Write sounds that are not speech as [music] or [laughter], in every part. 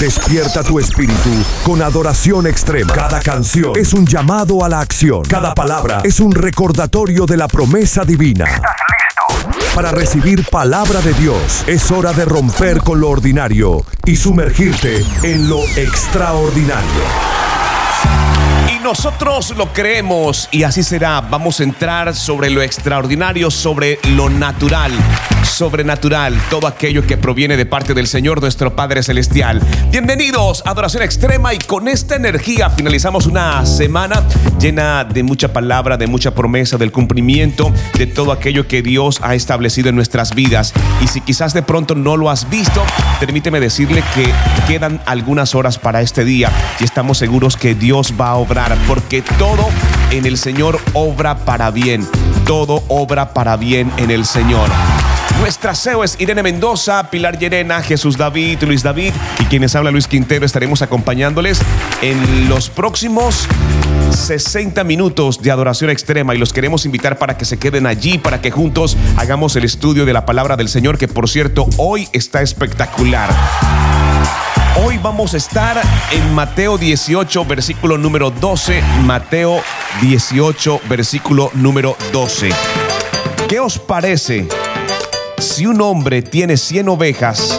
Despierta tu espíritu con adoración extrema. Cada canción es un llamado a la acción. Cada palabra es un recordatorio de la promesa divina. Para recibir palabra de Dios es hora de romper con lo ordinario y sumergirte en lo extraordinario. Nosotros lo creemos y así será. Vamos a entrar sobre lo extraordinario, sobre lo natural, sobrenatural, todo aquello que proviene de parte del Señor nuestro Padre Celestial. Bienvenidos a Adoración Extrema y con esta energía finalizamos una semana llena de mucha palabra, de mucha promesa, del cumplimiento de todo aquello que Dios ha establecido en nuestras vidas. Y si quizás de pronto no lo has visto, permíteme decirle que quedan algunas horas para este día y estamos seguros que Dios va a obrar porque todo en el Señor obra para bien. Todo obra para bien en el Señor. Nuestra CEO es Irene Mendoza, Pilar Llerena, Jesús David, Luis David y quienes habla Luis Quintero. Estaremos acompañándoles en los próximos 60 minutos de adoración extrema y los queremos invitar para que se queden allí, para que juntos hagamos el estudio de la palabra del Señor, que por cierto hoy está espectacular. Hoy vamos a estar en Mateo 18, versículo número 12. Mateo 18, versículo número 12. ¿Qué os parece si un hombre tiene 100 ovejas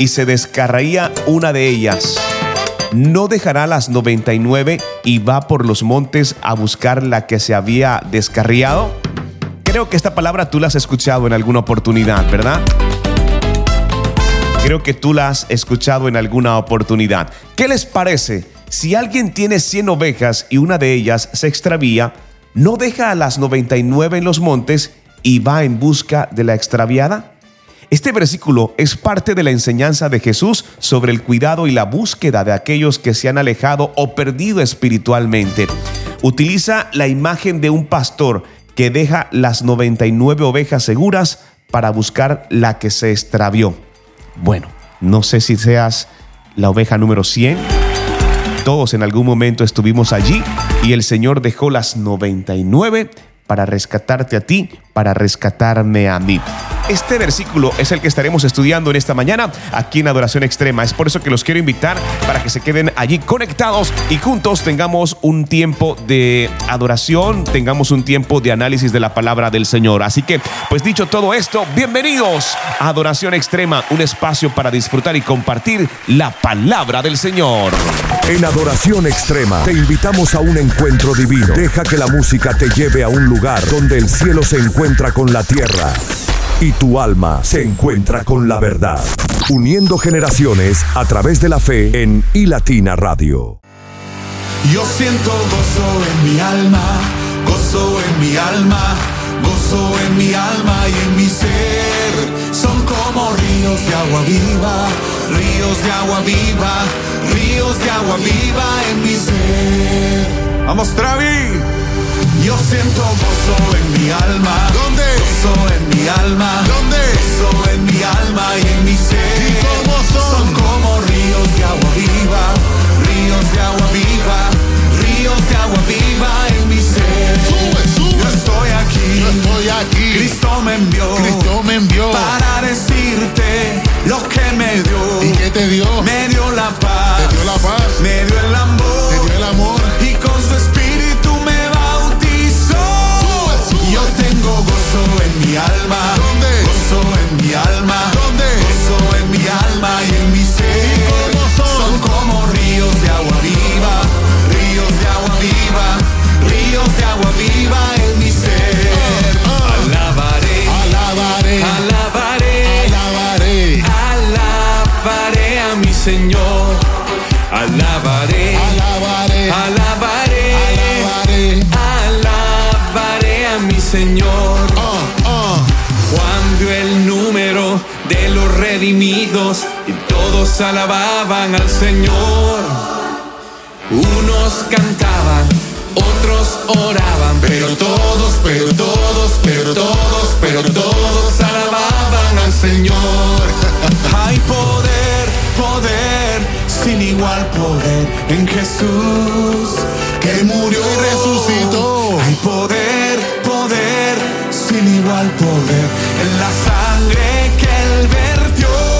y se descarraía una de ellas? ¿No dejará las 99 y va por los montes a buscar la que se había descarriado? Creo que esta palabra tú la has escuchado en alguna oportunidad, ¿verdad? Creo que tú la has escuchado en alguna oportunidad. ¿Qué les parece? Si alguien tiene 100 ovejas y una de ellas se extravía, ¿no deja a las 99 en los montes y va en busca de la extraviada? Este versículo es parte de la enseñanza de Jesús sobre el cuidado y la búsqueda de aquellos que se han alejado o perdido espiritualmente. Utiliza la imagen de un pastor que deja las 99 ovejas seguras para buscar la que se extravió. Bueno, no sé si seas la oveja número 100. Todos en algún momento estuvimos allí y el Señor dejó las 99 para rescatarte a ti, para rescatarme a mí. Este versículo es el que estaremos estudiando en esta mañana aquí en Adoración Extrema. Es por eso que los quiero invitar para que se queden allí conectados y juntos tengamos un tiempo de adoración, tengamos un tiempo de análisis de la palabra del Señor. Así que, pues dicho todo esto, bienvenidos a Adoración Extrema, un espacio para disfrutar y compartir la palabra del Señor. En Adoración Extrema te invitamos a un encuentro divino. Deja que la música te lleve a un lugar donde el cielo se encuentra con la tierra y tu alma se encuentra con la verdad. Uniendo generaciones a través de la fe en iLatina Radio. Yo siento gozo en mi alma, gozo en mi alma, gozo en mi alma y en mi ser. Son como ríos de agua viva, ríos de agua viva, ríos de agua viva en mi ser. Vamos, Travi. Yo siento gozo en mi alma. ¿Dónde? Gozo en mi alma. ¿Dónde? Gozo en mi alma y en mi ser. ¿Y cómo son? Son como ríos de agua viva. Ríos de agua viva. Ríos de agua viva en mi ser. Sube, sube. Yo estoy aquí. Yo estoy aquí. Cristo me envió. Cristo me envió. Para decirte lo que me dio. ¿Y qué te dio? Me dio la paz. Te dio la paz. Me dio el amor. Te dio el amor. En mi alma. Gozo en mi alma. Redimidos y todos alababan al Señor. Unos cantaban, otros oraban, pero todos, pero todos, pero todos, pero todos alababan al Señor. [laughs] Hay poder, poder, sin igual poder en Jesús que murió y resucitó. Hay poder, poder, sin igual poder en la sangre que él vertió. Sube,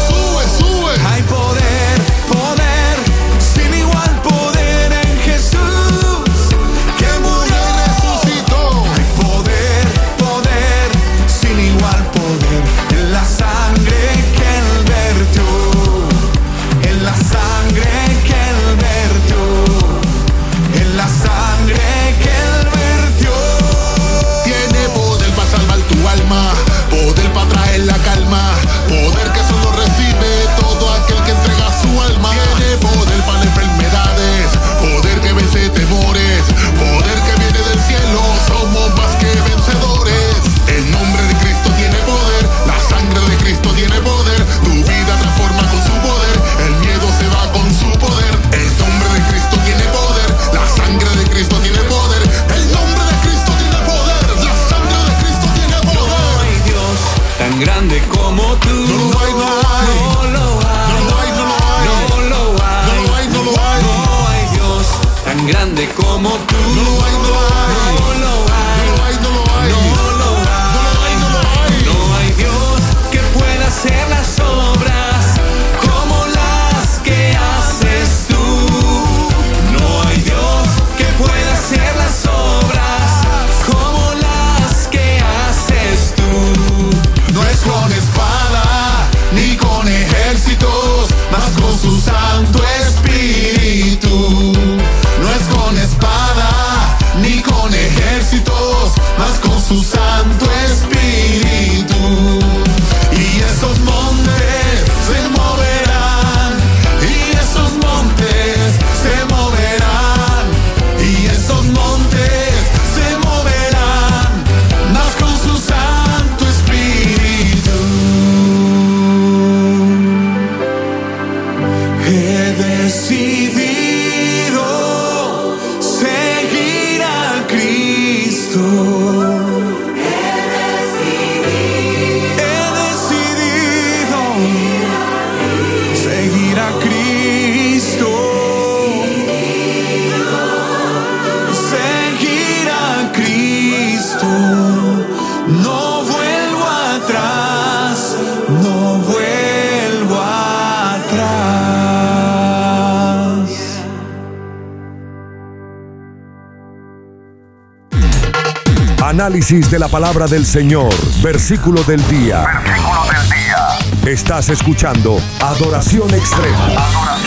Análisis de la palabra del Señor, versículo del día. Versículo del día. Estás escuchando Adoración Extrema. Adoración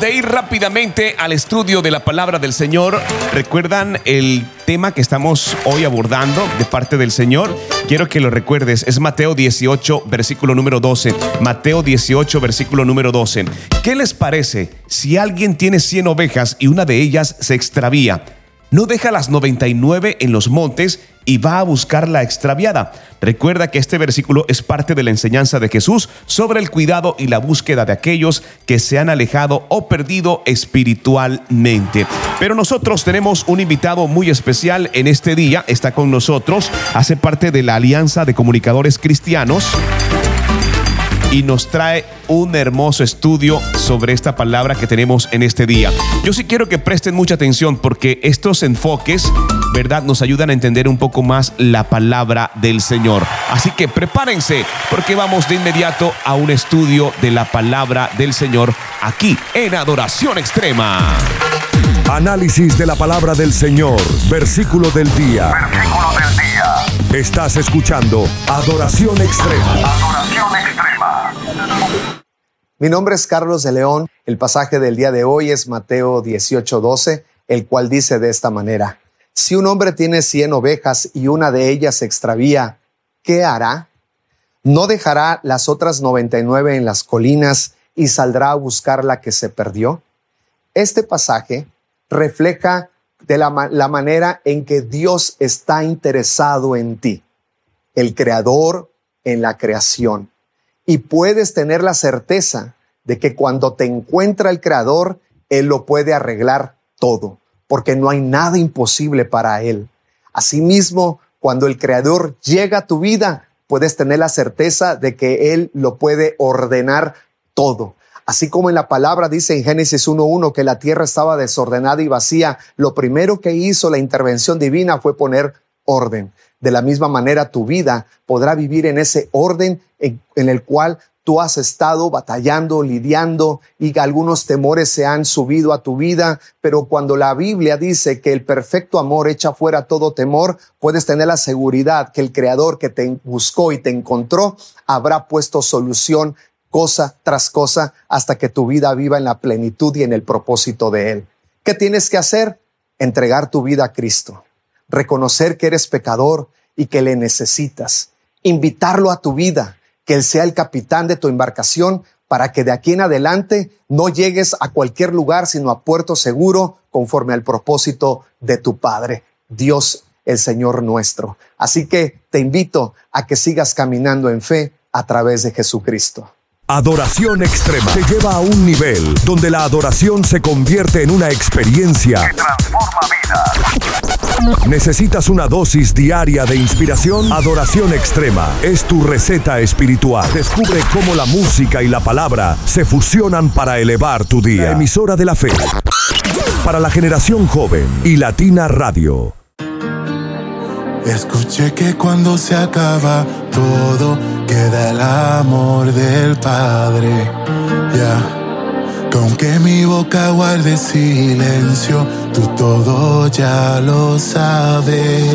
de ir rápidamente al estudio de la palabra del Señor. ¿Recuerdan el tema que estamos hoy abordando de parte del Señor? Quiero que lo recuerdes. Es Mateo 18, versículo número 12. Mateo 18, versículo número 12. ¿Qué les parece si alguien tiene 100 ovejas y una de ellas se extravía? No deja las 99 en los montes y va a buscar la extraviada. Recuerda que este versículo es parte de la enseñanza de Jesús sobre el cuidado y la búsqueda de aquellos que se han alejado o perdido espiritualmente. Pero nosotros tenemos un invitado muy especial en este día. Está con nosotros, hace parte de la Alianza de Comunicadores Cristianos y nos trae un hermoso estudio sobre esta palabra que tenemos en este día. Yo sí quiero que presten mucha atención porque estos enfoques, ¿verdad?, nos ayudan a entender un poco más la palabra del Señor. Así que prepárense porque vamos de inmediato a un estudio de la palabra del Señor aquí en Adoración Extrema. Análisis de la palabra del Señor, versículo del día. Versículo del día. Estás escuchando Adoración Extrema. Adoración extrema. Mi nombre es Carlos de León. El pasaje del día de hoy es Mateo 18:12, el cual dice de esta manera: Si un hombre tiene 100 ovejas y una de ellas se extravía, ¿qué hará? ¿No dejará las otras 99 en las colinas y saldrá a buscar la que se perdió? Este pasaje refleja de la, la manera en que Dios está interesado en ti, el creador en la creación y puedes tener la certeza de que cuando te encuentra el Creador, Él lo puede arreglar todo, porque no hay nada imposible para Él. Asimismo, cuando el Creador llega a tu vida, puedes tener la certeza de que Él lo puede ordenar todo. Así como en la palabra dice en Génesis 1.1 que la tierra estaba desordenada y vacía, lo primero que hizo la intervención divina fue poner orden. De la misma manera, tu vida podrá vivir en ese orden en, en el cual tú has estado batallando, lidiando y que algunos temores se han subido a tu vida, pero cuando la Biblia dice que el perfecto amor echa fuera todo temor, puedes tener la seguridad que el Creador que te buscó y te encontró habrá puesto solución cosa tras cosa hasta que tu vida viva en la plenitud y en el propósito de Él. ¿Qué tienes que hacer? Entregar tu vida a Cristo reconocer que eres pecador y que le necesitas, invitarlo a tu vida, que Él sea el capitán de tu embarcación para que de aquí en adelante no llegues a cualquier lugar, sino a puerto seguro conforme al propósito de tu Padre, Dios el Señor nuestro. Así que te invito a que sigas caminando en fe a través de Jesucristo. Adoración Extrema te lleva a un nivel donde la adoración se convierte en una experiencia. Transforma vidas. ¿Necesitas una dosis diaria de inspiración? Adoración Extrema es tu receta espiritual. Descubre cómo la música y la palabra se fusionan para elevar tu día. Emisora de la fe. Para la generación joven y Latina Radio. Escuché que cuando se acaba todo, queda el amor del Padre. Ya, que aunque mi boca guarde silencio, tú todo ya lo sabes.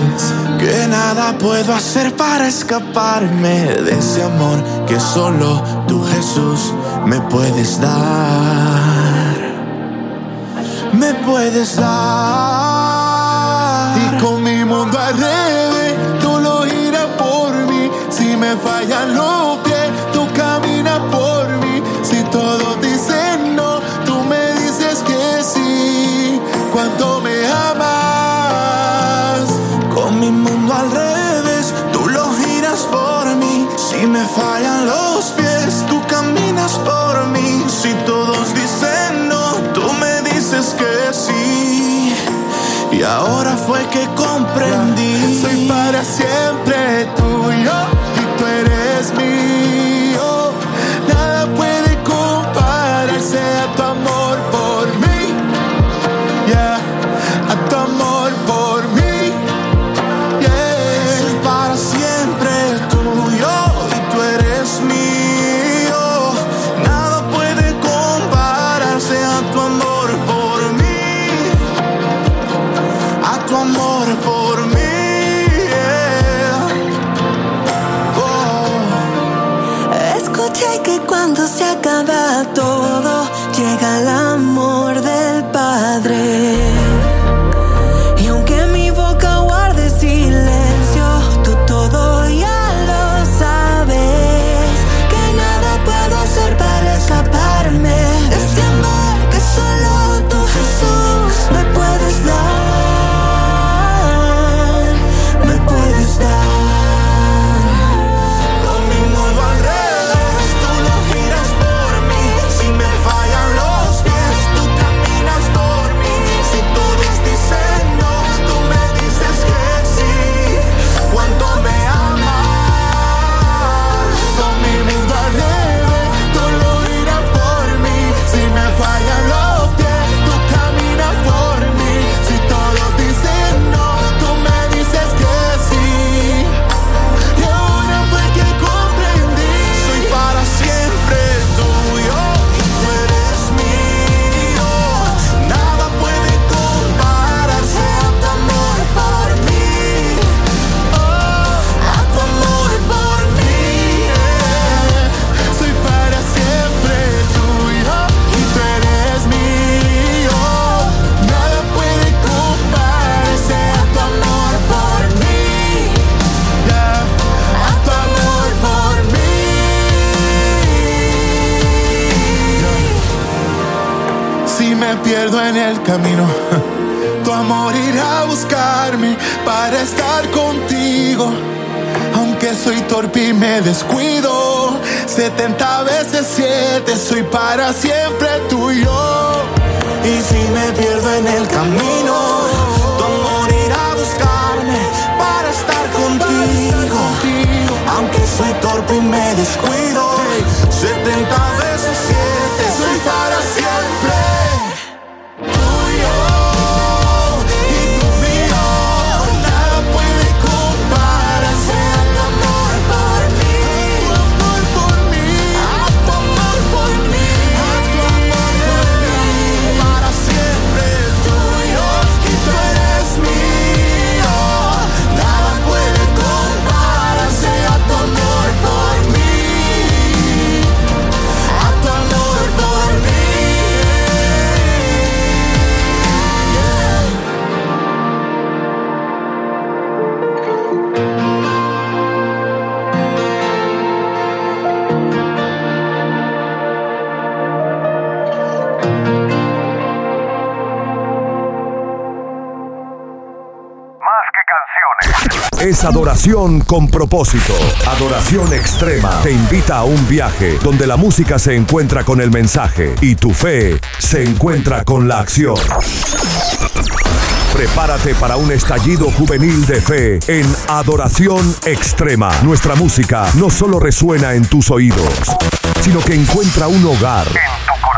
Que nada puedo hacer para escaparme de ese amor que solo tú, Jesús, me puedes dar. Me puedes dar. Y con mi mundo al Y ahora fue que comprendí. Soy para siempre Es adoración con propósito. Adoración extrema. Te invita a un viaje donde la música se encuentra con el mensaje y tu fe se encuentra con la acción. Prepárate para un estallido juvenil de fe en Adoración Extrema. Nuestra música no solo resuena en tus oídos, sino que encuentra un hogar En tu corazón.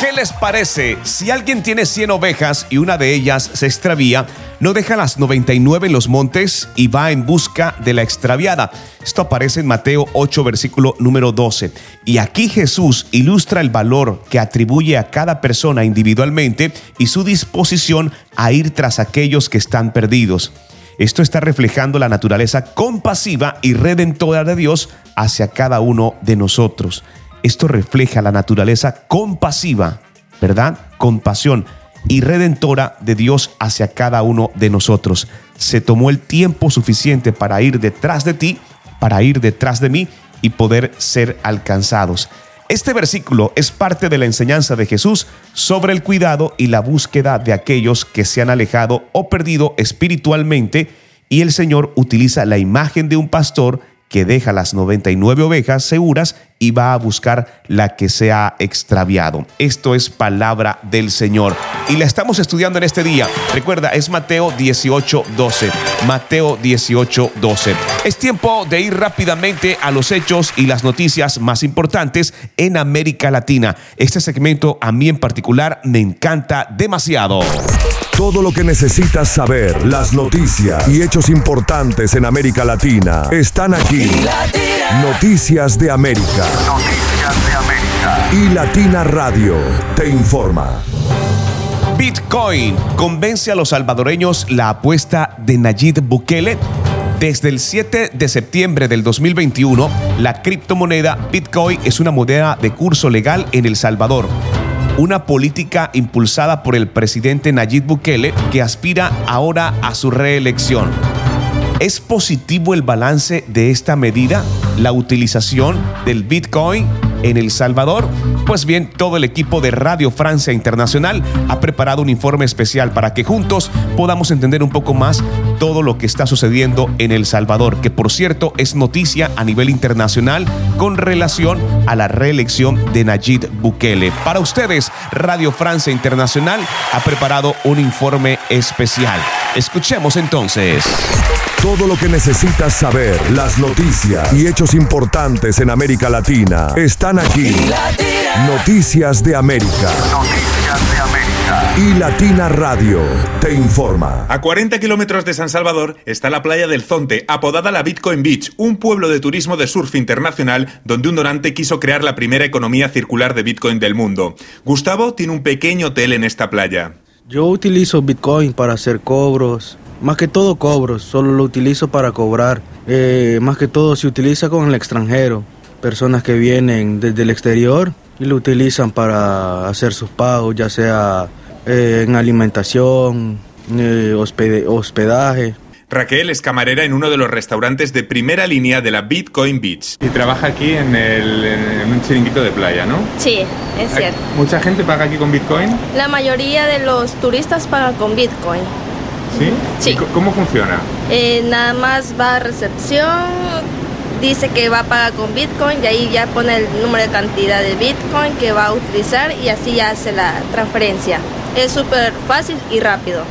¿Qué les parece? Si alguien tiene 100 ovejas y una de ellas se extravía, no deja las 99 en los montes y va en busca de la extraviada. Esto aparece en Mateo 8, versículo número 12. Y aquí Jesús ilustra el valor que atribuye a cada persona individualmente y su disposición a ir tras aquellos que están perdidos. Esto está reflejando la naturaleza compasiva y redentora de Dios hacia cada uno de nosotros. Esto refleja la naturaleza compasiva, ¿verdad? Compasión y redentora de Dios hacia cada uno de nosotros. Se tomó el tiempo suficiente para ir detrás de ti, para ir detrás de mí y poder ser alcanzados. Este versículo es parte de la enseñanza de Jesús sobre el cuidado y la búsqueda de aquellos que se han alejado o perdido espiritualmente y el Señor utiliza la imagen de un pastor que deja las 99 ovejas seguras y va a buscar la que se ha extraviado. Esto es palabra del Señor. Y la estamos estudiando en este día. Recuerda, es Mateo 18, 12. Mateo 18, 12. Es tiempo de ir rápidamente a los hechos y las noticias más importantes en América Latina. Este segmento a mí en particular me encanta demasiado. Todo lo que necesitas saber, las noticias y hechos importantes en América Latina están aquí. Noticias de América. Noticias de América. Y Latina Radio te informa. Bitcoin convence a los salvadoreños la apuesta de Nayib Bukele. Desde el 7 de septiembre del 2021, la criptomoneda Bitcoin es una moneda de curso legal en El Salvador una política impulsada por el presidente Nayib Bukele que aspira ahora a su reelección. ¿Es positivo el balance de esta medida? ¿La utilización del Bitcoin en El Salvador? Pues bien, todo el equipo de Radio Francia Internacional ha preparado un informe especial para que juntos podamos entender un poco más todo lo que está sucediendo en El Salvador, que por cierto es noticia a nivel internacional con relación a la reelección de Nayib Bukele. Para ustedes, Radio Francia Internacional ha preparado un informe especial. Escuchemos entonces. Todo lo que necesitas saber, las noticias y hechos importantes en América Latina están aquí. Noticias de América. Noticias de América. Y Latina Radio te informa. A 40 kilómetros de San Salvador está la playa del Zonte, apodada la Bitcoin Beach, un pueblo de turismo de surf internacional donde un donante quiso crear la primera economía circular de Bitcoin del mundo. Gustavo tiene un pequeño hotel en esta playa. Yo utilizo Bitcoin para hacer cobros, más que todo cobros, solo lo utilizo para cobrar. Eh, más que todo se utiliza con el extranjero, personas que vienen desde el exterior y lo utilizan para hacer sus pagos, ya sea eh, en alimentación, eh, hospede- hospedaje. Raquel es camarera en uno de los restaurantes de primera línea de la Bitcoin Beach. Y trabaja aquí en, el- en un chiringuito de playa, ¿no? Sí, es cierto. ¿Mucha gente paga aquí con Bitcoin? La mayoría de los turistas pagan con Bitcoin. ¿Sí? Sí. ¿Y co- ¿Cómo funciona? Eh, nada más va a recepción, dice que va a pagar con Bitcoin y ahí ya pone el número de cantidad de Bitcoin que va a utilizar y así ya hace la transferencia. Es súper fácil y rápido.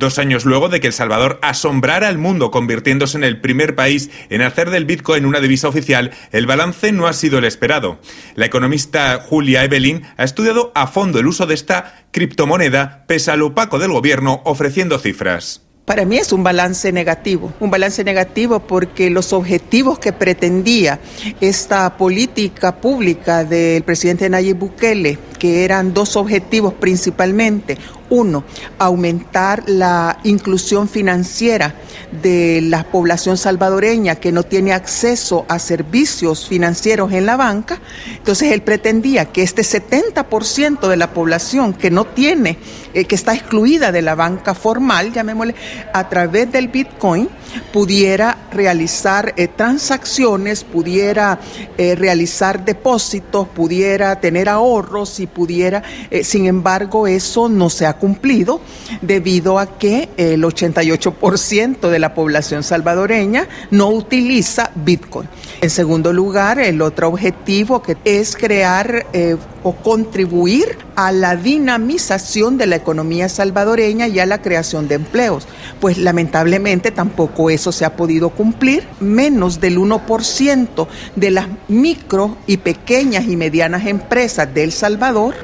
Dos años luego de que El Salvador asombrara al mundo convirtiéndose en el primer país en hacer del Bitcoin una divisa oficial, el balance no ha sido el esperado. La economista Julia Evelyn ha estudiado a fondo el uso de esta criptomoneda pese al opaco del gobierno ofreciendo cifras. Para mí es un balance negativo, un balance negativo porque los objetivos que pretendía esta política pública del presidente Nayib Bukele, que eran dos objetivos principalmente. Uno, aumentar la inclusión financiera de la población salvadoreña que no tiene acceso a servicios financieros en la banca. Entonces él pretendía que este 70% de la población que no tiene, eh, que está excluida de la banca formal, llamémosle, a través del Bitcoin pudiera realizar eh, transacciones, pudiera eh, realizar depósitos, pudiera tener ahorros y pudiera, eh, sin embargo, eso no se ha cumplido debido a que el 88% de la población salvadoreña no utiliza Bitcoin. En segundo lugar, el otro objetivo que es crear o contribuir a la dinamización de la economía salvadoreña y a la creación de empleos. Pues lamentablemente tampoco eso se ha podido cumplir. Menos del 1% de las micro y pequeñas y medianas empresas de El Salvador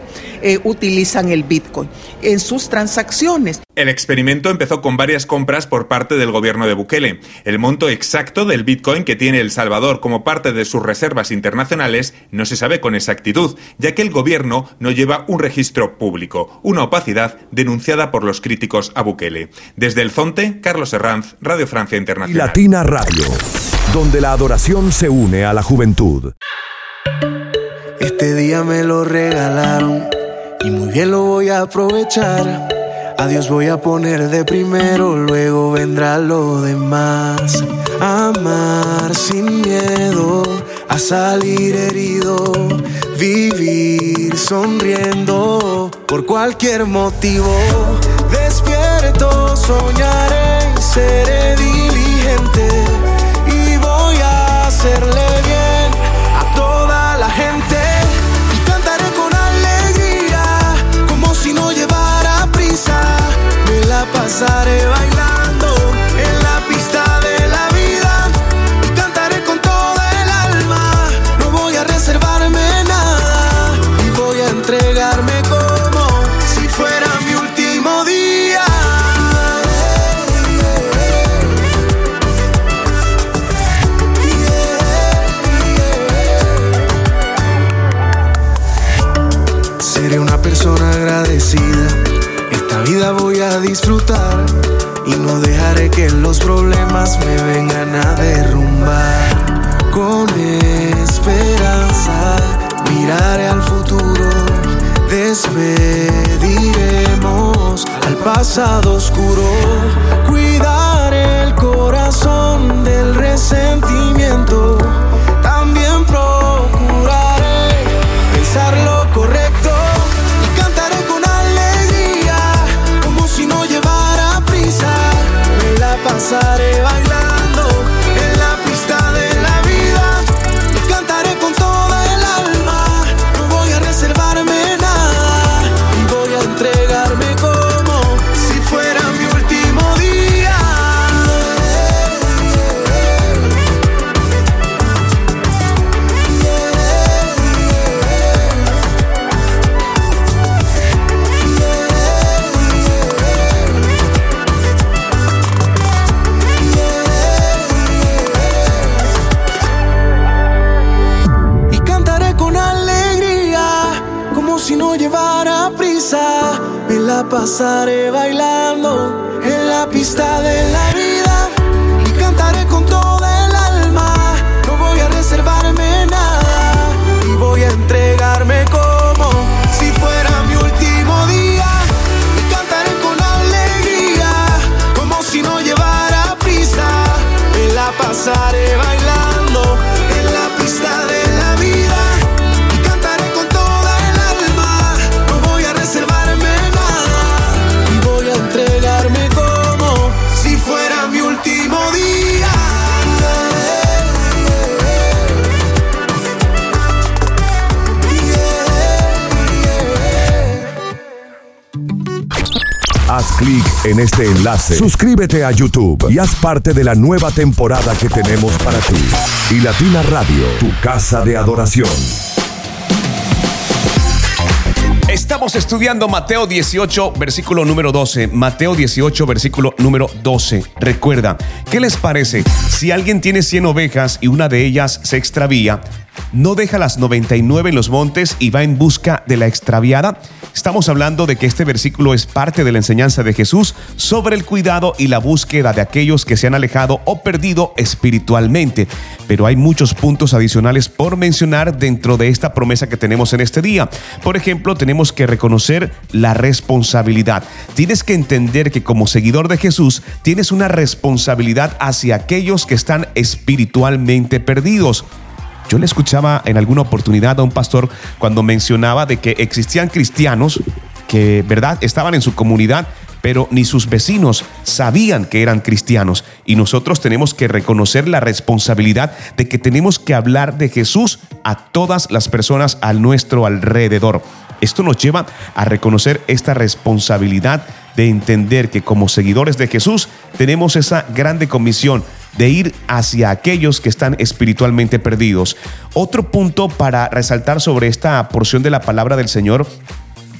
eh, utilizan el Bitcoin en sus transacciones. El experimento empezó con varias compras por parte del gobierno de Bukele. El monto exacto del Bitcoin que tiene El Salvador como parte de sus reservas internacionales no se sabe con exactitud, ya que el gobierno no lleva un registro público, una opacidad denunciada por los críticos a Bukele. Desde el Zonte, Carlos Herranz, Radio Francia Internacional. Latina Radio, donde la adoración se une a la juventud. Este día me lo regalaron y muy bien lo voy a aprovechar. A Dios voy a poner de primero, luego vendrá lo demás. Amar sin miedo a salir herido, vivir sonriendo por cualquier motivo. Despierto, soñaré, seré diligente pasaré bailando. Que los problemas me vengan a derrumbar. Con esperanza miraré al futuro, despediremos al pasado oscuro. Cuidar el corazón del resentimiento. Suscríbete a YouTube y haz parte de la nueva temporada que tenemos para ti. Y Latina Radio, tu casa de adoración. Estamos estudiando Mateo 18, versículo número 12. Mateo 18, versículo número 12. Recuerda, ¿qué les parece si alguien tiene 100 ovejas y una de ellas se extravía? ¿No deja las 99 en los montes y va en busca de la extraviada? Estamos hablando de que este versículo es parte de la enseñanza de Jesús sobre el cuidado y la búsqueda de aquellos que se han alejado o perdido espiritualmente. Pero hay muchos puntos adicionales por mencionar dentro de esta promesa que tenemos en este día. Por ejemplo, tenemos que reconocer la responsabilidad. Tienes que entender que como seguidor de Jesús tienes una responsabilidad hacia aquellos que están espiritualmente perdidos. Yo le escuchaba en alguna oportunidad a un pastor cuando mencionaba de que existían cristianos que, ¿verdad?, estaban en su comunidad, pero ni sus vecinos sabían que eran cristianos. Y nosotros tenemos que reconocer la responsabilidad de que tenemos que hablar de Jesús a todas las personas a nuestro alrededor. Esto nos lleva a reconocer esta responsabilidad de entender que como seguidores de Jesús tenemos esa grande comisión de ir hacia aquellos que están espiritualmente perdidos. Otro punto para resaltar sobre esta porción de la palabra del Señor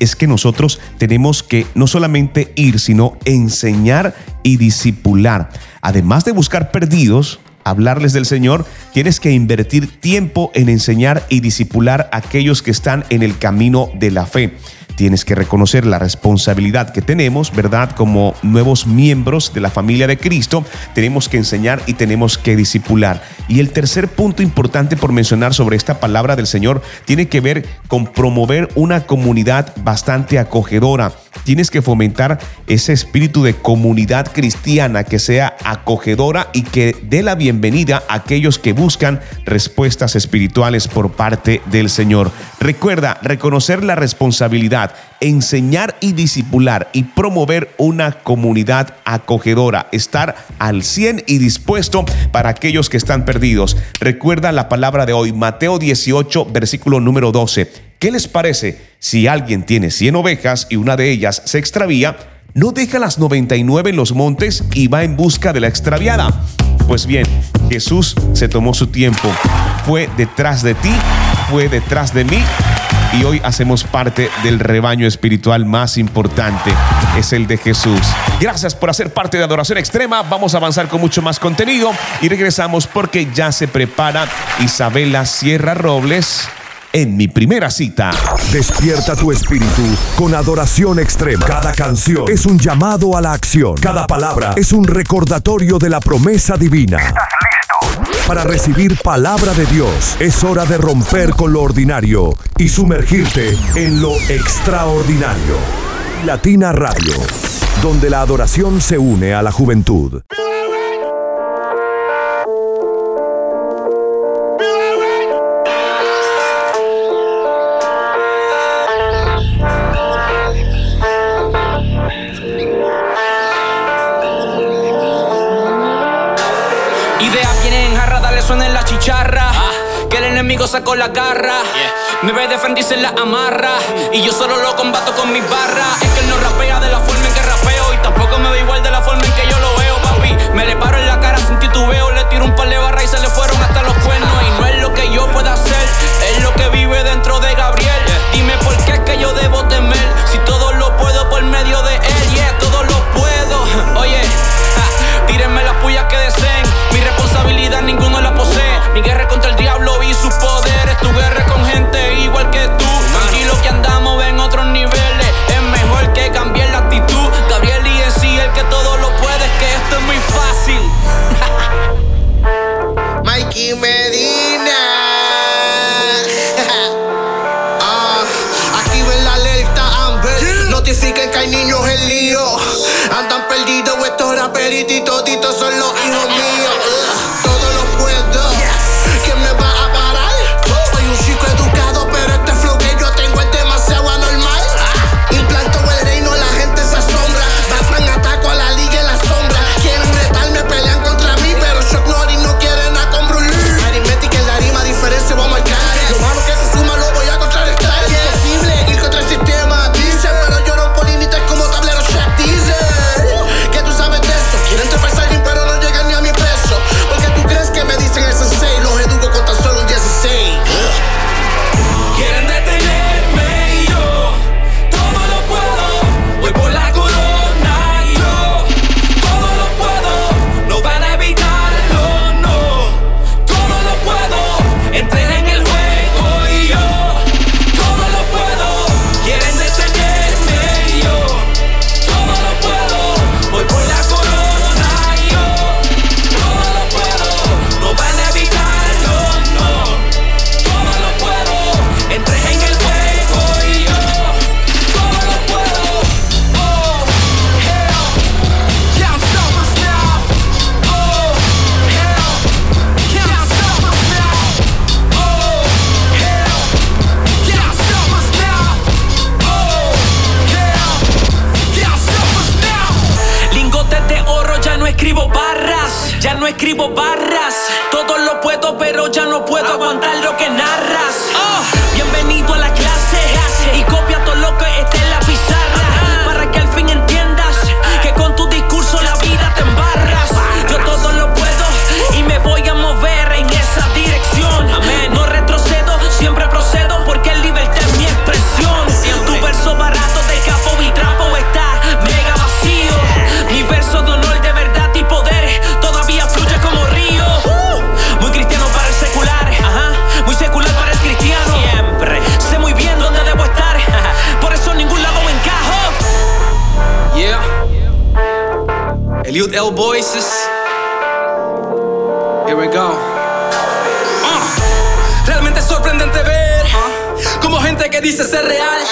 es que nosotros tenemos que no solamente ir, sino enseñar y disipular. Además de buscar perdidos, hablarles del Señor, tienes que invertir tiempo en enseñar y disipular a aquellos que están en el camino de la fe. Tienes que reconocer la responsabilidad que tenemos, ¿verdad? Como nuevos miembros de la familia de Cristo, tenemos que enseñar y tenemos que disipular. Y el tercer punto importante por mencionar sobre esta palabra del Señor tiene que ver con promover una comunidad bastante acogedora. Tienes que fomentar ese espíritu de comunidad cristiana que sea acogedora y que dé la bienvenida a aquellos que buscan respuestas espirituales por parte del Señor. Recuerda reconocer la responsabilidad, enseñar y disipular y promover una comunidad acogedora, estar al 100 y dispuesto para aquellos que están perdidos. Recuerda la palabra de hoy, Mateo 18, versículo número 12. ¿Qué les parece si alguien tiene 100 ovejas y una de ellas se extravía? ¿No deja las 99 en los montes y va en busca de la extraviada? Pues bien, Jesús se tomó su tiempo, fue detrás de ti, fue detrás de mí y hoy hacemos parte del rebaño espiritual más importante, es el de Jesús. Gracias por hacer parte de Adoración Extrema, vamos a avanzar con mucho más contenido y regresamos porque ya se prepara Isabela Sierra Robles en mi primera cita. Despierta tu espíritu con adoración extrema. Cada canción es un llamado a la acción. Cada palabra es un recordatorio de la promesa divina para recibir palabra de Dios. Es hora de romper con lo ordinario y sumergirte en lo extraordinario. Latina Radio, donde la adoración se une a la juventud. chicharra. Ah. Que el enemigo sacó la garra. Me ve defender y la amarra. Y yo solo lo combato con mis barras. Es que él no rapea de la forma en que rapeo. Y tampoco me ve igual de la forma en que yo lo veo, papi. Me le paro en la cara sin titubeo. Le tiro un par de barras y se le fueron hasta los cuernos. que hay niños en lío. Andan perdidos estos raperitos y toditos son los hijos míos.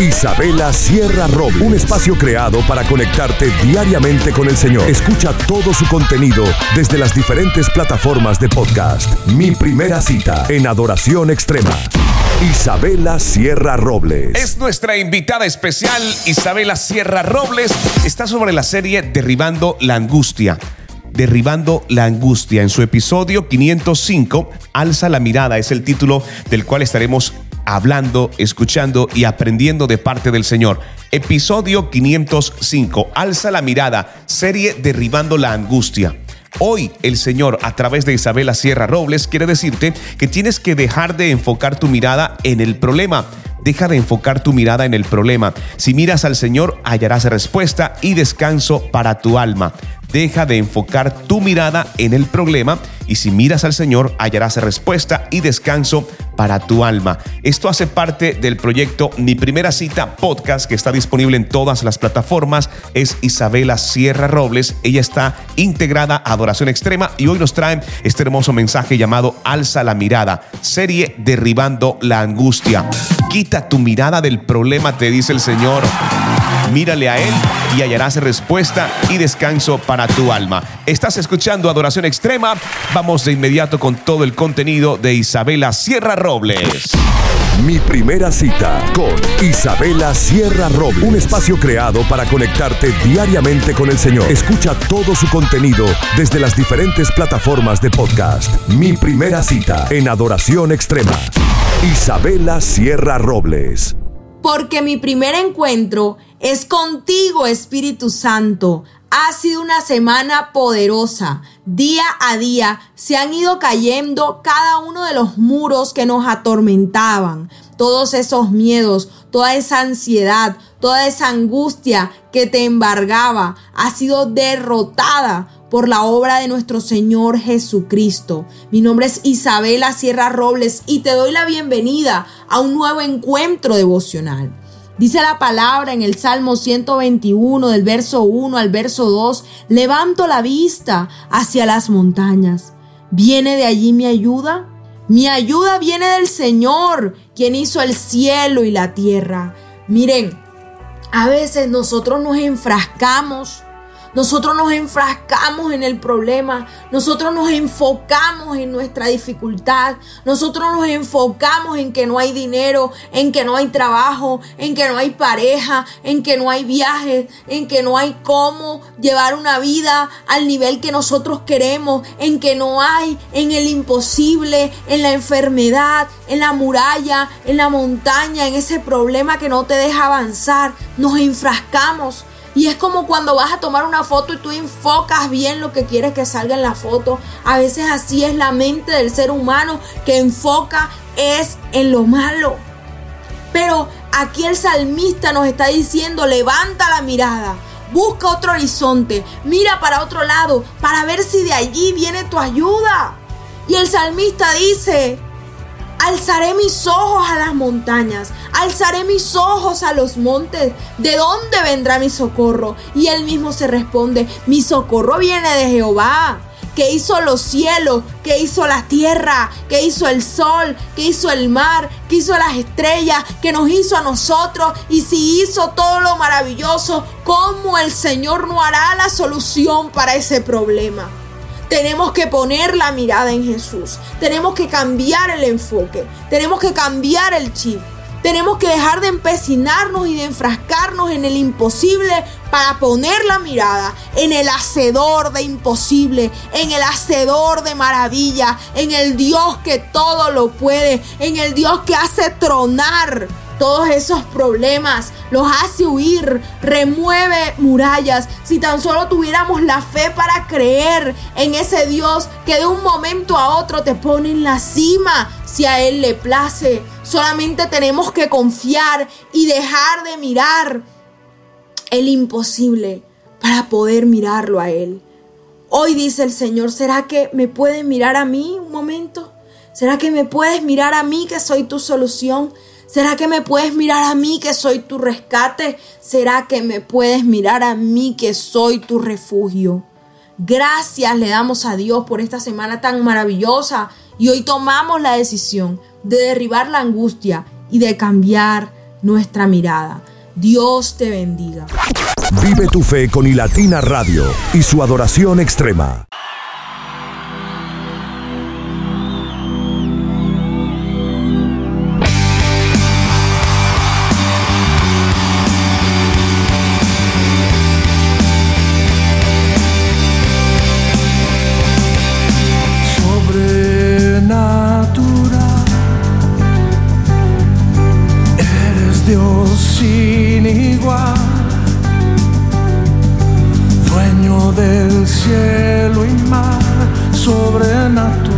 Isabela Sierra Robles. Un espacio creado para conectarte diariamente con el Señor. Escucha todo su contenido desde las diferentes plataformas de podcast. Mi primera cita en Adoración Extrema. Isabela Sierra Robles. Es nuestra invitada especial, Isabela Sierra Robles. Está sobre la serie Derribando la Angustia. Derribando la Angustia. En su episodio 505, Alza la mirada, es el título del cual estaremos hablando, escuchando y aprendiendo de parte del Señor. Episodio 505, Alza la mirada, serie Derribando la Angustia. Hoy el Señor, a través de Isabela Sierra Robles, quiere decirte que tienes que dejar de enfocar tu mirada en el problema. Deja de enfocar tu mirada en el problema. Si miras al Señor, hallarás respuesta y descanso para tu alma. Deja de enfocar tu mirada en el problema y si miras al Señor hallarás respuesta y descanso para tu alma. Esto hace parte del proyecto Mi Primera Cita Podcast que está disponible en todas las plataformas. Es Isabela Sierra Robles. Ella está integrada a Adoración Extrema y hoy nos traen este hermoso mensaje llamado Alza la mirada, serie Derribando la Angustia. Quita tu mirada del problema, te dice el Señor. Mírale a Él y hallarás respuesta y descanso para tu alma. Estás escuchando Adoración Extrema. Vamos de inmediato con todo el contenido de Isabela Sierra Robles. Mi primera cita con Isabela Sierra Robles. Un espacio creado para conectarte diariamente con el Señor. Escucha todo su contenido desde las diferentes plataformas de podcast. Mi primera cita en Adoración Extrema. Isabela Sierra Robles. Porque mi primer encuentro es contigo, Espíritu Santo. Ha sido una semana poderosa. Día a día se han ido cayendo cada uno de los muros que nos atormentaban. Todos esos miedos, toda esa ansiedad, toda esa angustia que te embargaba ha sido derrotada por la obra de nuestro Señor Jesucristo. Mi nombre es Isabela Sierra Robles y te doy la bienvenida a un nuevo encuentro devocional. Dice la palabra en el Salmo 121 del verso 1 al verso 2, levanto la vista hacia las montañas. ¿Viene de allí mi ayuda? Mi ayuda viene del Señor, quien hizo el cielo y la tierra. Miren, a veces nosotros nos enfrascamos nosotros nos enfrascamos en el problema, nosotros nos enfocamos en nuestra dificultad, nosotros nos enfocamos en que no hay dinero, en que no hay trabajo, en que no hay pareja, en que no hay viajes, en que no hay cómo llevar una vida al nivel que nosotros queremos, en que no hay en el imposible, en la enfermedad, en la muralla, en la montaña, en ese problema que no te deja avanzar. Nos enfrascamos. Y es como cuando vas a tomar una foto y tú enfocas bien lo que quieres que salga en la foto. A veces así es la mente del ser humano que enfoca es en lo malo. Pero aquí el salmista nos está diciendo, levanta la mirada, busca otro horizonte, mira para otro lado para ver si de allí viene tu ayuda. Y el salmista dice, Alzaré mis ojos a las montañas, alzaré mis ojos a los montes. ¿De dónde vendrá mi socorro? Y él mismo se responde, mi socorro viene de Jehová que hizo los cielos, que hizo la tierra, que hizo el sol, que hizo el mar, que hizo las estrellas, que nos hizo a nosotros. Y si hizo todo lo maravilloso, ¿cómo el Señor no hará la solución para ese problema? Tenemos que poner la mirada en Jesús. Tenemos que cambiar el enfoque. Tenemos que cambiar el chip. Tenemos que dejar de empecinarnos y de enfrascarnos en el imposible para poner la mirada en el hacedor de imposible, en el hacedor de maravilla, en el Dios que todo lo puede, en el Dios que hace tronar todos esos problemas, los hace huir, remueve murallas. Si tan solo tuviéramos la fe para creer en ese Dios que de un momento a otro te pone en la cima, si a Él le place. Solamente tenemos que confiar y dejar de mirar el imposible para poder mirarlo a Él. Hoy dice el Señor, ¿será que me puedes mirar a mí un momento? ¿Será que me puedes mirar a mí que soy tu solución? ¿Será que me puedes mirar a mí que soy tu rescate? ¿Será que me puedes mirar a mí que soy tu refugio? Gracias le damos a Dios por esta semana tan maravillosa y hoy tomamos la decisión de derribar la angustia y de cambiar nuestra mirada. Dios te bendiga. Vive tu fe con Ilatina Radio y su adoración extrema. Cielo y mar, sobrenatural.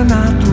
Sobrenatural.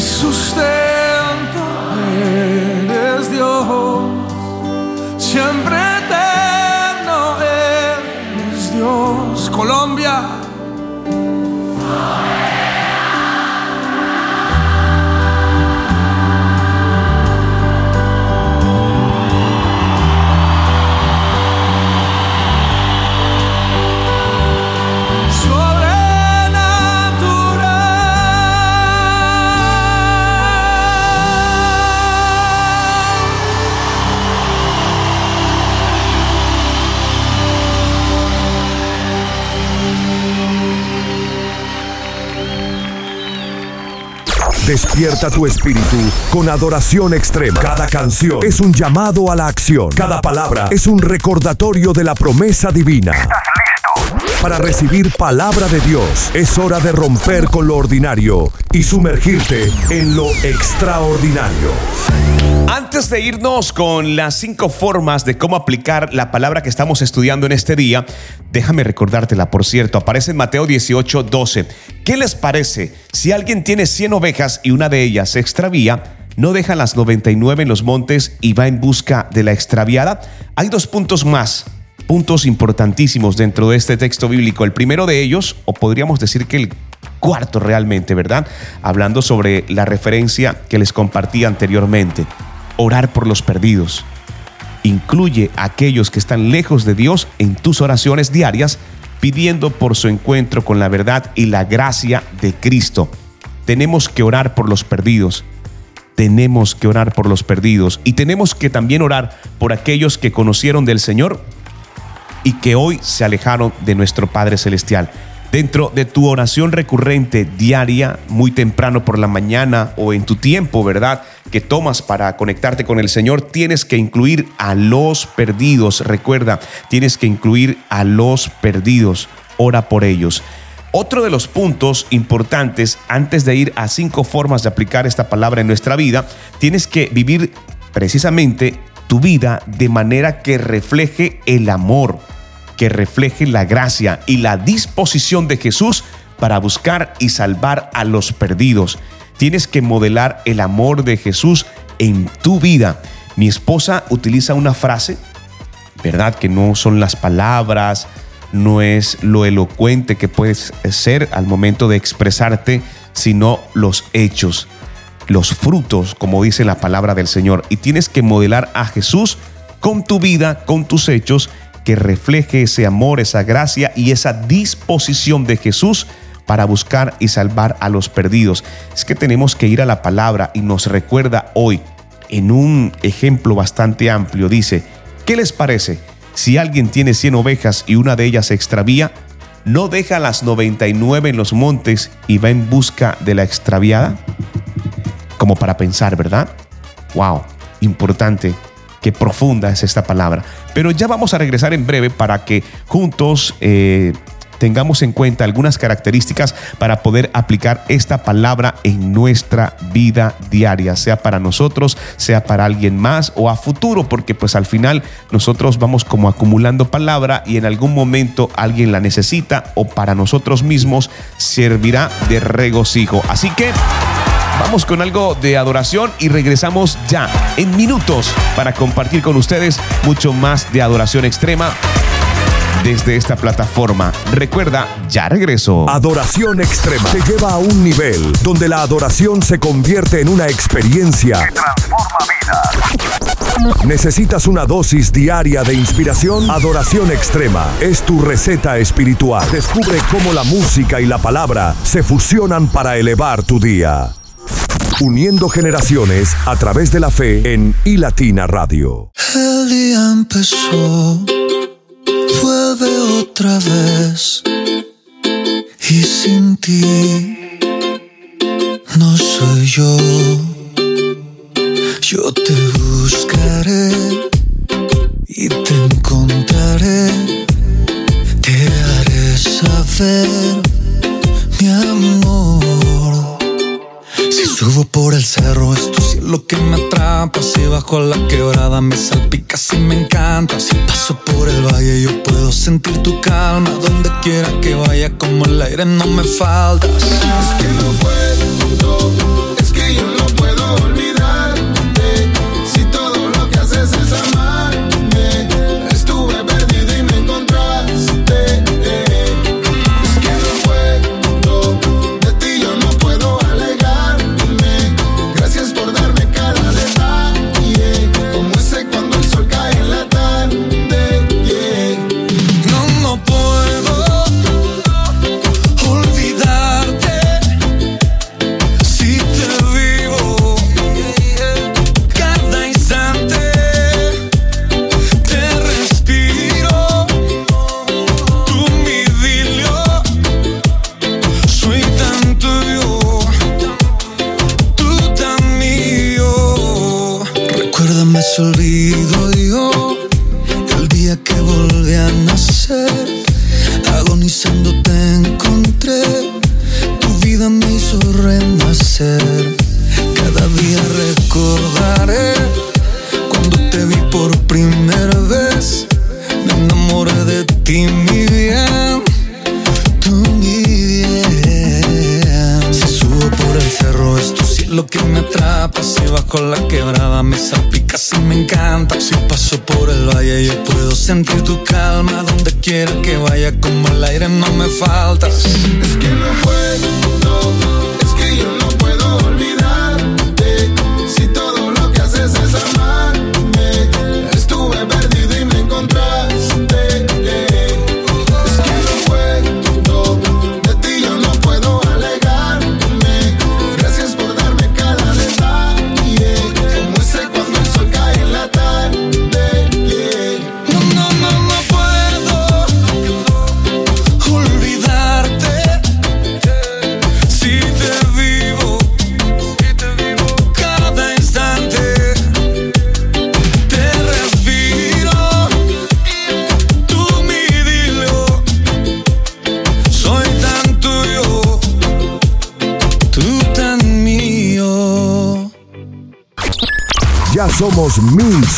Mi Despierta tu espíritu con adoración extrema. Cada canción es un llamado a la acción. Cada palabra es un recordatorio de la promesa divina. Para recibir palabra de Dios es hora de romper con lo ordinario y sumergirte en lo extraordinario. Antes de irnos con las cinco formas de cómo aplicar la palabra que estamos estudiando en este día, déjame recordártela, por cierto, aparece en Mateo 18, 12. ¿Qué les parece si alguien tiene 100 ovejas y una de ellas se extravía? ¿No deja las 99 en los montes y va en busca de la extraviada? Hay dos puntos más puntos importantísimos dentro de este texto bíblico. El primero de ellos, o podríamos decir que el cuarto realmente, ¿verdad? Hablando sobre la referencia que les compartí anteriormente. Orar por los perdidos. Incluye a aquellos que están lejos de Dios en tus oraciones diarias, pidiendo por su encuentro con la verdad y la gracia de Cristo. Tenemos que orar por los perdidos. Tenemos que orar por los perdidos y tenemos que también orar por aquellos que conocieron del Señor y que hoy se alejaron de nuestro Padre Celestial. Dentro de tu oración recurrente diaria, muy temprano por la mañana o en tu tiempo, ¿verdad? Que tomas para conectarte con el Señor, tienes que incluir a los perdidos. Recuerda, tienes que incluir a los perdidos. Ora por ellos. Otro de los puntos importantes antes de ir a cinco formas de aplicar esta palabra en nuestra vida, tienes que vivir precisamente tu vida de manera que refleje el amor, que refleje la gracia y la disposición de Jesús para buscar y salvar a los perdidos. Tienes que modelar el amor de Jesús en tu vida. Mi esposa utiliza una frase, ¿verdad? Que no son las palabras, no es lo elocuente que puedes ser al momento de expresarte, sino los hechos, los frutos, como dice la palabra del Señor. Y tienes que modelar a Jesús con tu vida, con tus hechos, que refleje ese amor, esa gracia y esa disposición de Jesús para buscar y salvar a los perdidos. Es que tenemos que ir a la palabra y nos recuerda hoy en un ejemplo bastante amplio. Dice, ¿qué les parece? Si alguien tiene 100 ovejas y una de ellas se extravía, ¿no deja las 99 en los montes y va en busca de la extraviada? Como para pensar, ¿verdad? Wow, importante, qué profunda es esta palabra. Pero ya vamos a regresar en breve para que juntos eh, tengamos en cuenta algunas características para poder aplicar esta palabra en nuestra vida diaria, sea para nosotros, sea para alguien más o a futuro, porque pues al final nosotros vamos como acumulando palabra y en algún momento alguien la necesita o para nosotros mismos servirá de regocijo. Así que... Vamos con algo de adoración y regresamos ya en minutos para compartir con ustedes mucho más de adoración extrema desde esta plataforma. Recuerda, ya regreso. Adoración extrema te lleva a un nivel donde la adoración se convierte en una experiencia que transforma vidas. ¿Necesitas una dosis diaria de inspiración? Adoración extrema es tu receta espiritual. Descubre cómo la música y la palabra se fusionan para elevar tu día. Uniendo generaciones a través de la fe en iLatina Radio. El día empezó, vuelve otra vez. Y sin ti no soy yo. Yo te buscaré y te encontraré. Te haré saber, mi amor. Subo por el cerro es tu cielo que me atrapa. Si bajo la quebrada me salpicas y me encanta. Si paso por el valle yo puedo sentir tu calma. Donde quiera que vaya como el aire no me faltas. Es que no puedo, es que yo no puedo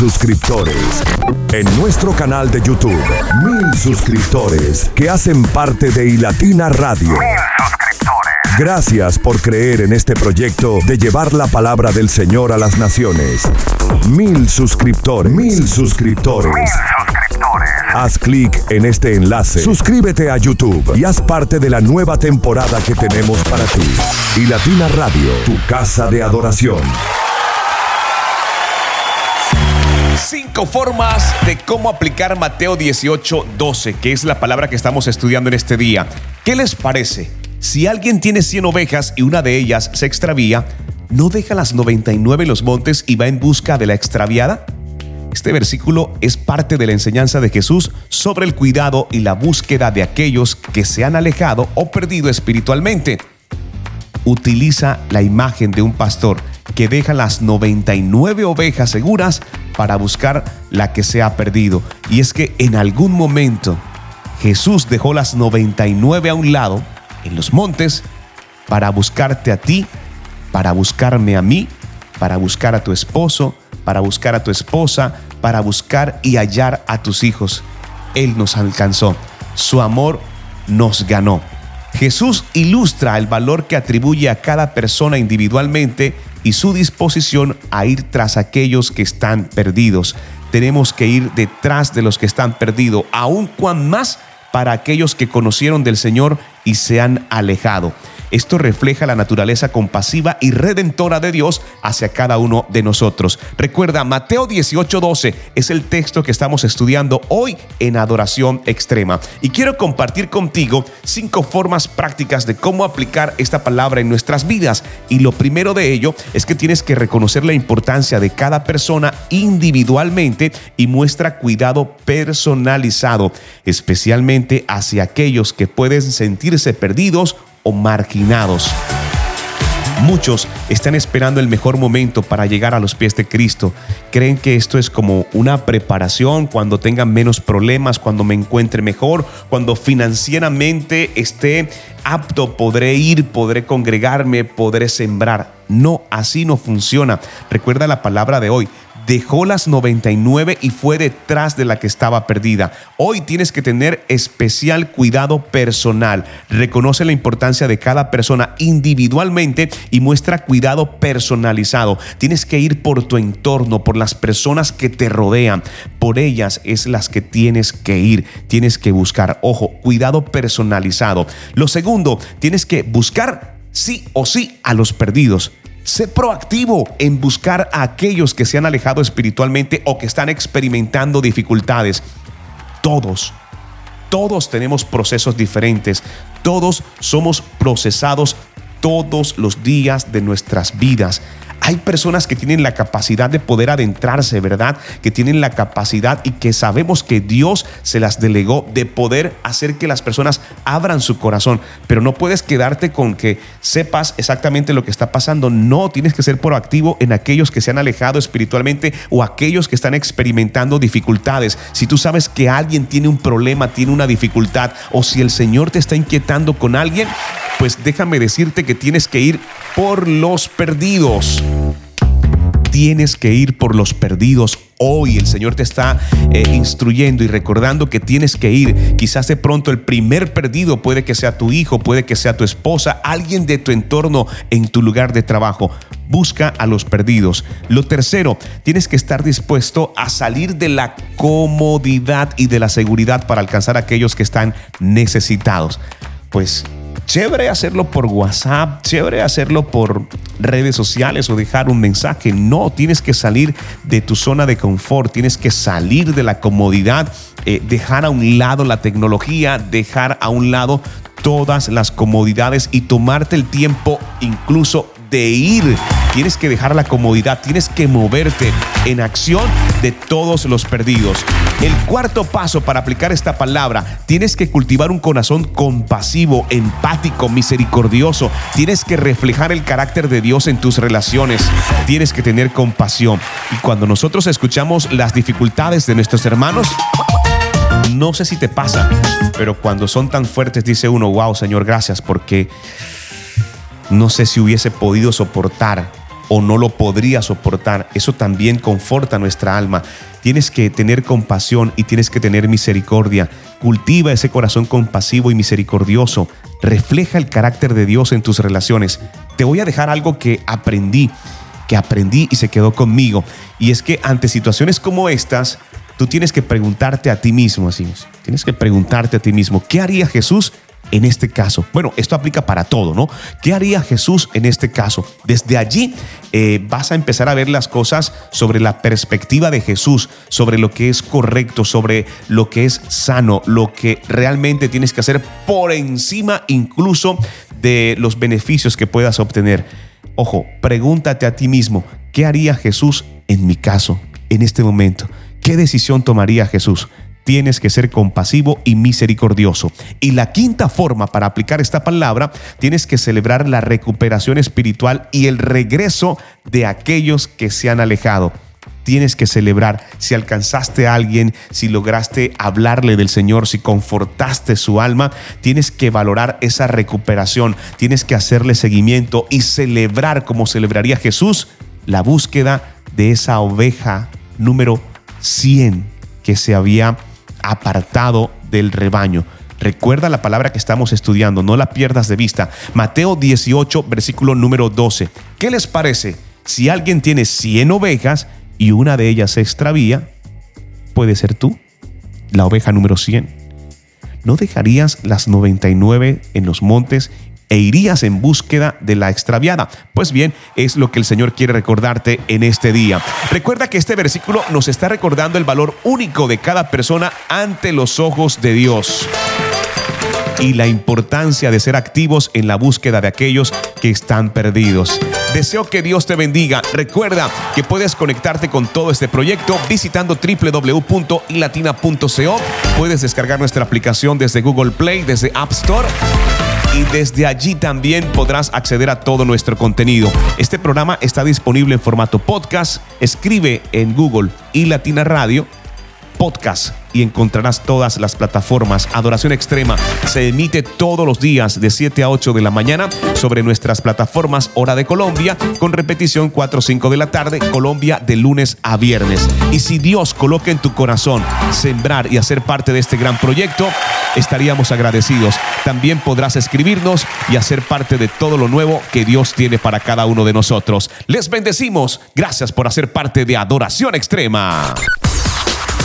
suscriptores. En nuestro canal de YouTube, mil suscriptores que hacen parte de iLatina Radio. Gracias por creer en este proyecto de llevar la palabra del Señor a las naciones. Mil suscriptores, mil suscriptores. Haz clic en este enlace, suscríbete a YouTube y haz parte de la nueva temporada que tenemos para ti. Y Latina Radio, tu casa de adoración. Cinco formas de cómo aplicar Mateo 18, 12, que es la palabra que estamos estudiando en este día. ¿Qué les parece? Si alguien tiene 100 ovejas y una de ellas se extravía, ¿no deja las 99 en los montes y va en busca de la extraviada? Este versículo es parte de la enseñanza de Jesús sobre el cuidado y la búsqueda de aquellos que se han alejado o perdido espiritualmente. Utiliza la imagen de un pastor que deja las 99 ovejas seguras para buscar la que se ha perdido. Y es que en algún momento Jesús dejó las 99 a un lado en los montes para buscarte a ti, para buscarme a mí, para buscar a tu esposo, para buscar a tu esposa, para buscar y hallar a tus hijos. Él nos alcanzó. Su amor nos ganó. Jesús ilustra el valor que atribuye a cada persona individualmente y su disposición a ir tras aquellos que están perdidos. Tenemos que ir detrás de los que están perdidos, aun cuan más para aquellos que conocieron del Señor y se han alejado. Esto refleja la naturaleza compasiva y redentora de Dios hacia cada uno de nosotros. Recuerda, Mateo 18:12 es el texto que estamos estudiando hoy en adoración extrema. Y quiero compartir contigo cinco formas prácticas de cómo aplicar esta palabra en nuestras vidas. Y lo primero de ello es que tienes que reconocer la importancia de cada persona individualmente y muestra cuidado personalizado, especialmente hacia aquellos que pueden sentirse perdidos o marginados. Muchos están esperando el mejor momento para llegar a los pies de Cristo. Creen que esto es como una preparación cuando tengan menos problemas, cuando me encuentre mejor, cuando financieramente esté apto, podré ir, podré congregarme, podré sembrar. No, así no funciona. Recuerda la palabra de hoy dejó las 99 y fue detrás de la que estaba perdida. Hoy tienes que tener especial cuidado personal. Reconoce la importancia de cada persona individualmente y muestra cuidado personalizado. Tienes que ir por tu entorno, por las personas que te rodean. Por ellas es las que tienes que ir. Tienes que buscar, ojo, cuidado personalizado. Lo segundo, tienes que buscar sí o sí a los perdidos. Sé proactivo en buscar a aquellos que se han alejado espiritualmente o que están experimentando dificultades. Todos, todos tenemos procesos diferentes. Todos somos procesados todos los días de nuestras vidas. Hay personas que tienen la capacidad de poder adentrarse, ¿verdad? Que tienen la capacidad y que sabemos que Dios se las delegó de poder hacer que las personas abran su corazón. Pero no puedes quedarte con que sepas exactamente lo que está pasando. No, tienes que ser proactivo en aquellos que se han alejado espiritualmente o aquellos que están experimentando dificultades. Si tú sabes que alguien tiene un problema, tiene una dificultad, o si el Señor te está inquietando con alguien, pues déjame decirte que tienes que ir por los perdidos. Tienes que ir por los perdidos hoy. El Señor te está eh, instruyendo y recordando que tienes que ir. Quizás de pronto el primer perdido puede que sea tu hijo, puede que sea tu esposa, alguien de tu entorno en tu lugar de trabajo. Busca a los perdidos. Lo tercero, tienes que estar dispuesto a salir de la comodidad y de la seguridad para alcanzar a aquellos que están necesitados. Pues Chévere hacerlo por WhatsApp, chévere hacerlo por redes sociales o dejar un mensaje. No, tienes que salir de tu zona de confort, tienes que salir de la comodidad, eh, dejar a un lado la tecnología, dejar a un lado todas las comodidades y tomarte el tiempo incluso de ir. Tienes que dejar la comodidad, tienes que moverte en acción de todos los perdidos. El cuarto paso para aplicar esta palabra, tienes que cultivar un corazón compasivo, empático, misericordioso. Tienes que reflejar el carácter de Dios en tus relaciones. Tienes que tener compasión. Y cuando nosotros escuchamos las dificultades de nuestros hermanos, no sé si te pasa, pero cuando son tan fuertes dice uno, wow, Señor, gracias porque no sé si hubiese podido soportar o no lo podría soportar. Eso también conforta nuestra alma. Tienes que tener compasión y tienes que tener misericordia. Cultiva ese corazón compasivo y misericordioso. Refleja el carácter de Dios en tus relaciones. Te voy a dejar algo que aprendí, que aprendí y se quedó conmigo. Y es que ante situaciones como estas, tú tienes que preguntarte a ti mismo, así, tienes que preguntarte a ti mismo, ¿qué haría Jesús en este caso? Bueno, esto aplica para todo, ¿no? ¿Qué haría Jesús en este caso? Desde allí eh, vas a empezar a ver las cosas sobre la perspectiva de Jesús, sobre lo que es correcto, sobre lo que es sano, lo que realmente tienes que hacer por encima incluso de los beneficios que puedas obtener. Ojo, pregúntate a ti mismo, ¿qué haría Jesús en mi caso, en este momento? ¿Qué decisión tomaría Jesús? Tienes que ser compasivo y misericordioso. Y la quinta forma para aplicar esta palabra, tienes que celebrar la recuperación espiritual y el regreso de aquellos que se han alejado. Tienes que celebrar si alcanzaste a alguien, si lograste hablarle del Señor, si confortaste su alma, tienes que valorar esa recuperación, tienes que hacerle seguimiento y celebrar como celebraría Jesús la búsqueda de esa oveja número 100 que se había apartado del rebaño. Recuerda la palabra que estamos estudiando, no la pierdas de vista. Mateo 18, versículo número 12. ¿Qué les parece? Si alguien tiene 100 ovejas y una de ellas se extravía, puede ser tú, la oveja número 100. ¿No dejarías las 99 en los montes e irías en búsqueda de la extraviada. Pues bien, es lo que el Señor quiere recordarte en este día. Recuerda que este versículo nos está recordando el valor único de cada persona ante los ojos de Dios y la importancia de ser activos en la búsqueda de aquellos que están perdidos. Deseo que Dios te bendiga. Recuerda que puedes conectarte con todo este proyecto visitando www.ilatina.co. Puedes descargar nuestra aplicación desde Google Play, desde App Store y desde allí también podrás acceder a todo nuestro contenido. Este programa está disponible en formato podcast. Escribe en Google y Latina Radio podcast y encontrarás todas las plataformas. Adoración Extrema se emite todos los días de 7 a 8 de la mañana sobre nuestras plataformas Hora de Colombia con repetición 4 o 5 de la tarde, Colombia de lunes a viernes. Y si Dios coloca en tu corazón sembrar y hacer parte de este gran proyecto, estaríamos agradecidos. También podrás escribirnos y hacer parte de todo lo nuevo que Dios tiene para cada uno de nosotros. Les bendecimos. Gracias por hacer parte de Adoración Extrema.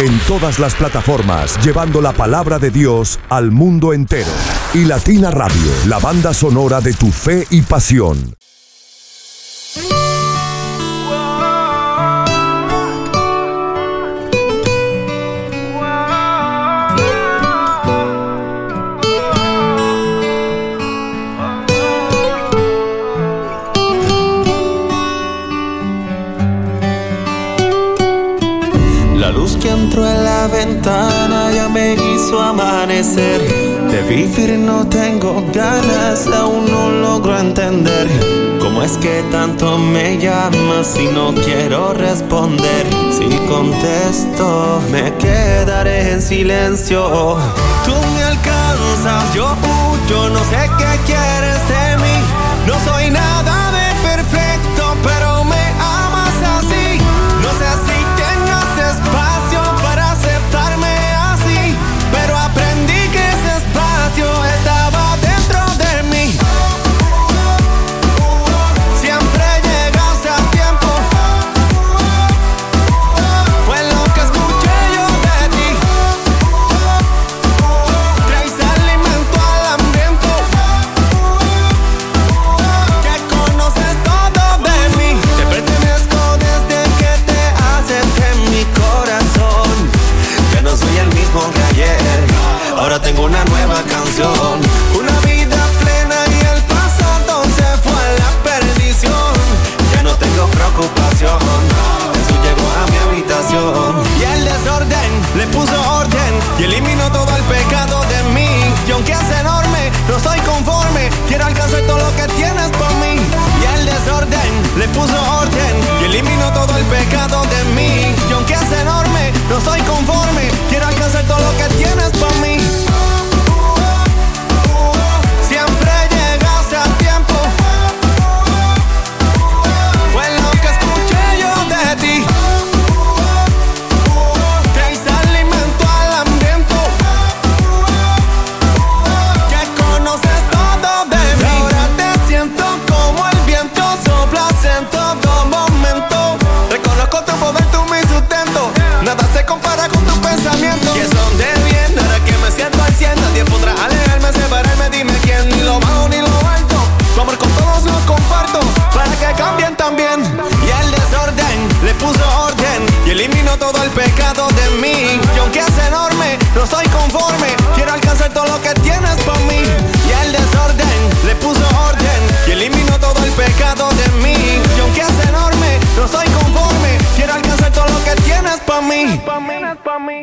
En todas las plataformas, llevando la palabra de Dios al mundo entero. Y Latina Radio, la banda sonora de tu fe y pasión. Me hizo amanecer. De vivir no tengo ganas, aún no logro entender. ¿Cómo es que tanto me llamas si no quiero responder? Si contesto, me quedaré en silencio. Tú me alcanzas, yo huyo, no sé qué quieres de mí. No soy nada Una vida plena y el pasado se fue a la perdición. Ya no tengo preocupación. Jesús llegó a mi habitación. Y el desorden le puso orden y eliminó todo el pecado de mí. Y aunque es enorme, no soy conforme. Quiero alcanzar todo lo que tienes por mí. Y el desorden le puso orden y eliminó todo el pecado de mí. Y aunque es enorme, no soy conforme. Quiero alcanzar todo lo que tienes por mí. Elimino todo el pecado de mí. Y aunque es enorme, no soy conforme. Quiero alcanzar todo lo que tienes por mí. Y al desorden le puso orden. Y elimino todo el pecado de mí. Y aunque es enorme, no soy conforme. Quiero alcanzar todo lo que tienes por mí. Pa mí, pa mí.